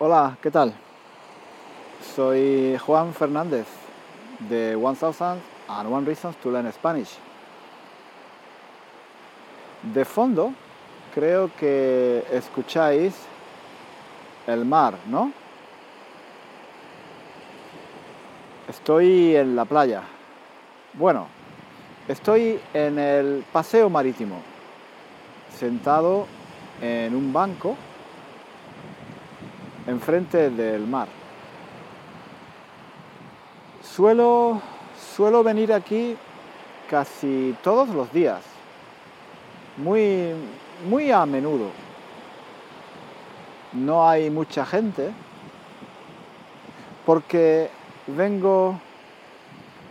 Hola, ¿qué tal? Soy Juan Fernández de 1000 and One Reasons to Learn Spanish. De fondo, creo que escucháis el mar, ¿no? Estoy en la playa. Bueno, estoy en el paseo marítimo, sentado en un banco enfrente del mar. Suelo, suelo venir aquí casi todos los días, muy, muy a menudo. No hay mucha gente porque vengo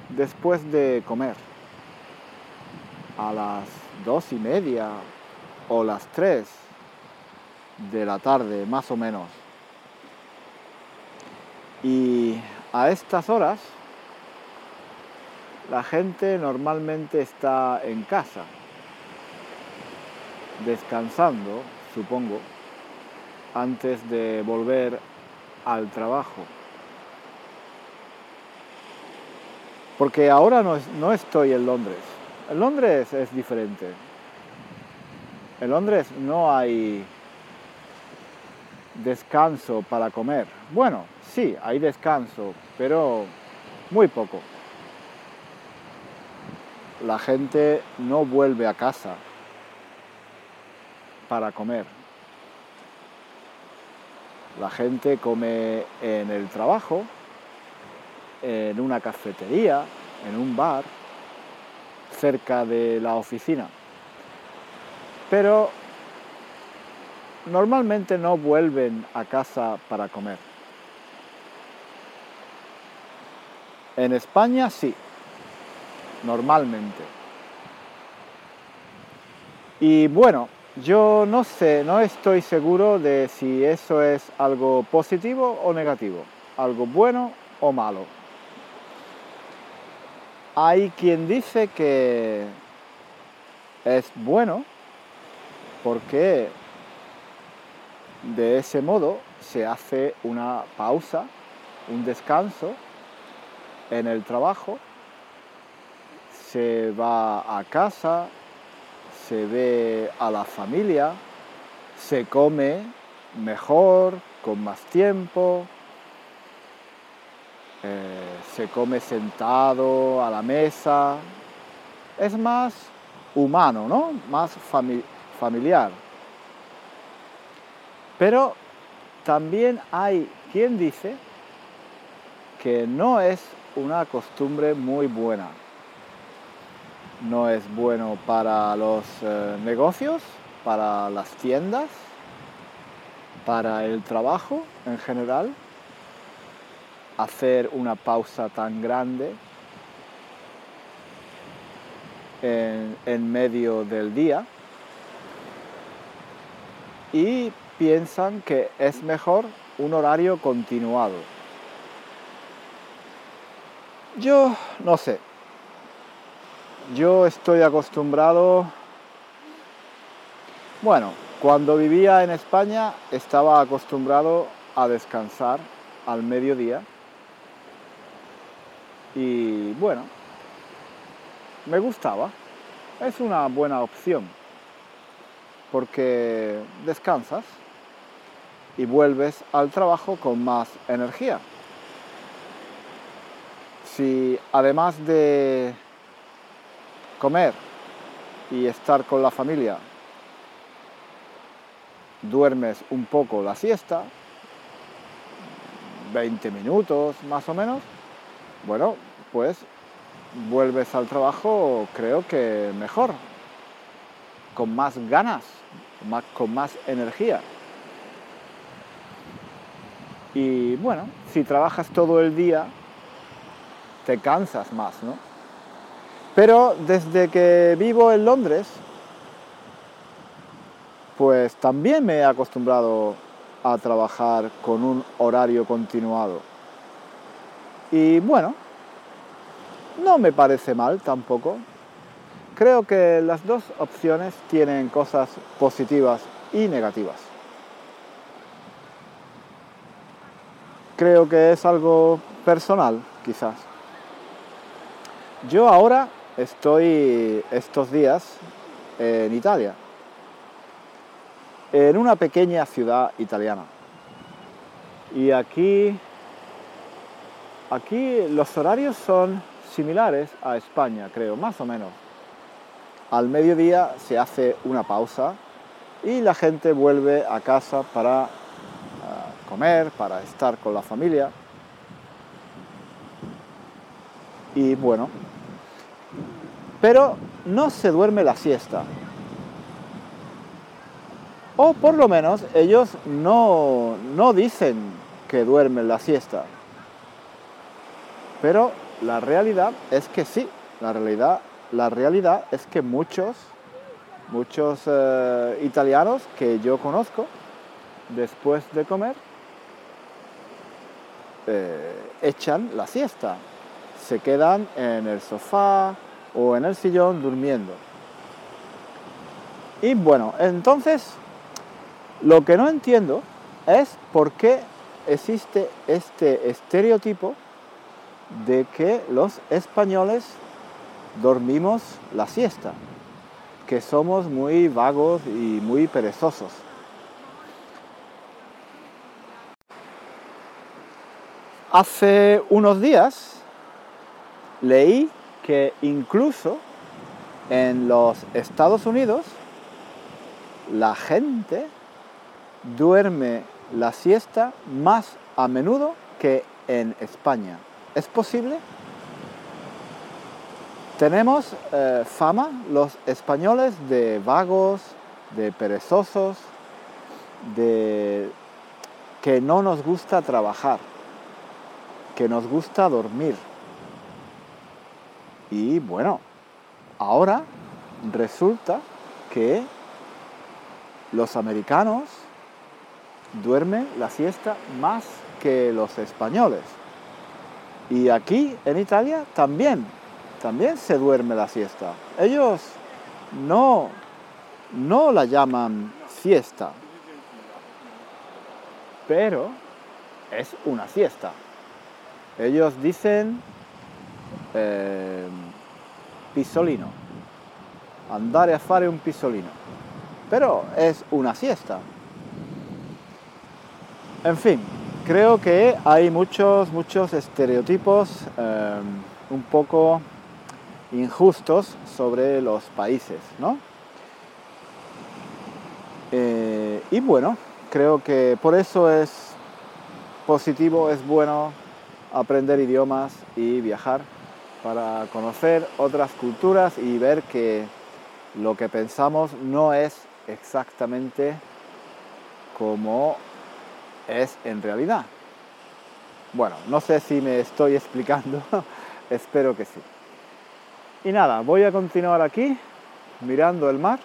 después de comer a las dos y media o las tres de la tarde, más o menos. Y a estas horas la gente normalmente está en casa, descansando, supongo, antes de volver al trabajo. Porque ahora no, estoy en Londres. En Londres es diferente. En Londres no hay descanso para comer. Bueno, sí, hay descanso, pero muy poco. La gente no vuelve a casa para comer. La gente come en el trabajo, en una cafetería, en un bar, cerca de la oficina. Pero normalmente no vuelven a casa para comer. En España sí, normalmente. Y bueno, yo no sé, no estoy seguro de si eso es algo positivo o negativo, algo bueno o malo. Hay quien dice que es bueno porque de ese modo se hace una pausa, un descanso en el trabajo, se va a casa, se ve a la familia, se come mejor, con más tiempo, eh, se come sentado a la mesa, es más humano, ¿no? Más familiar. Pero también hay quien dice que no es una costumbre muy buena. No es bueno para los eh, negocios, para las tiendas, para el trabajo en general, hacer una pausa tan grande en medio del día. Y piensan que es mejor un horario continuado. Yo no sé. Yo estoy acostumbrado... Bueno, cuando vivía en España estaba acostumbrado a descansar al mediodía. Y bueno, me gustaba. Es una buena opción porque descansas y vuelves al trabajo con más energía. Si además de comer y estar con la familia, duermes un poco la siesta, 20 minutos más o menos, bueno, pues vuelves al trabajo creo que mejor, con más ganas, con más energía. Y bueno, si trabajas todo el día, te cansas más, ¿no? Pero desde que vivo en Londres, pues también me he acostumbrado a trabajar con un horario continuado. Y bueno, no me parece mal tampoco. Creo que las dos opciones tienen cosas positivas y negativas. creo que es algo personal, quizás. Yo ahora estoy estos días en Italia, en una pequeña ciudad italiana. Y aquí, aquí los horarios son similares a España, creo, más o menos. Al mediodía se hace una pausa y la gente vuelve a casa para ah, comer, para estar con la familia. Y bueno, pero no se duerme la siesta. O por lo menos ellos no, no dicen que duermen la siesta. Pero la realidad es que sí, la realidad, la realidad es que muchos, muchos eh, italianos que yo conozco, después de comer, eh, echan la siesta. Se quedan en el sofá o en el sillón durmiendo. Y bueno, entonces lo que no entiendo es por qué existe este estereotipo de que los españoles dormimos la siesta, que somos muy vagos y muy perezosos. Hace unos días leí que incluso en los Estados Unidos la gente duerme la siesta más a menudo que en España. ¿Es posible? Tenemos eh, fama los españoles de vagos, de perezosos, de que no nos gusta trabajar, que nos gusta dormir. Y bueno, ahora resulta que los americanos duerme la siesta más que los españoles. Y aquí en Italia también, también se duerme la siesta. Ellos no, no la llaman siesta, pero es una siesta. Ellos dicen eh, pisolino, andare a fare un pisolino, pero es una siesta. En fin, creo que hay muchos, muchos estereotipos em, un poco injustos sobre los países, ¿no? Eh, y bueno, creo que por eso es positivo, es bueno aprender idiomas y viajar para conocer otras culturas y ver que lo que pensamos no es exactamente como es en realidad. Bueno, no sé si me estoy explicando, espero que sí. Y nada, voy a continuar aquí mirando el mar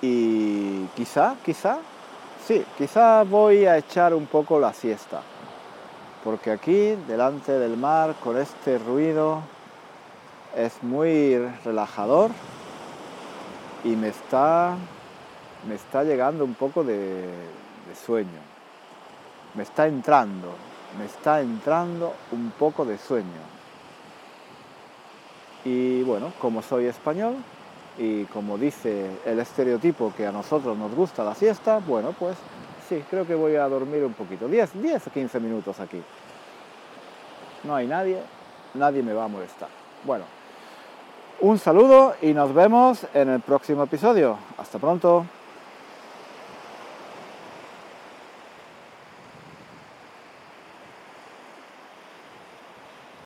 y quizá, quizá, sí, quizá voy a echar un poco la siesta, porque aquí, delante del mar, con este ruido, es muy relajador y me está, me está llegando un poco de, de sueño. Me está entrando, me está entrando un poco de sueño. Y bueno, como soy español y como dice el estereotipo que a nosotros nos gusta la siesta, bueno, pues sí, creo que voy a dormir un poquito. 10, 10 o 15 minutos aquí. No hay nadie, nadie me va a molestar. Bueno, un saludo y nos vemos en el próximo episodio. Hasta pronto.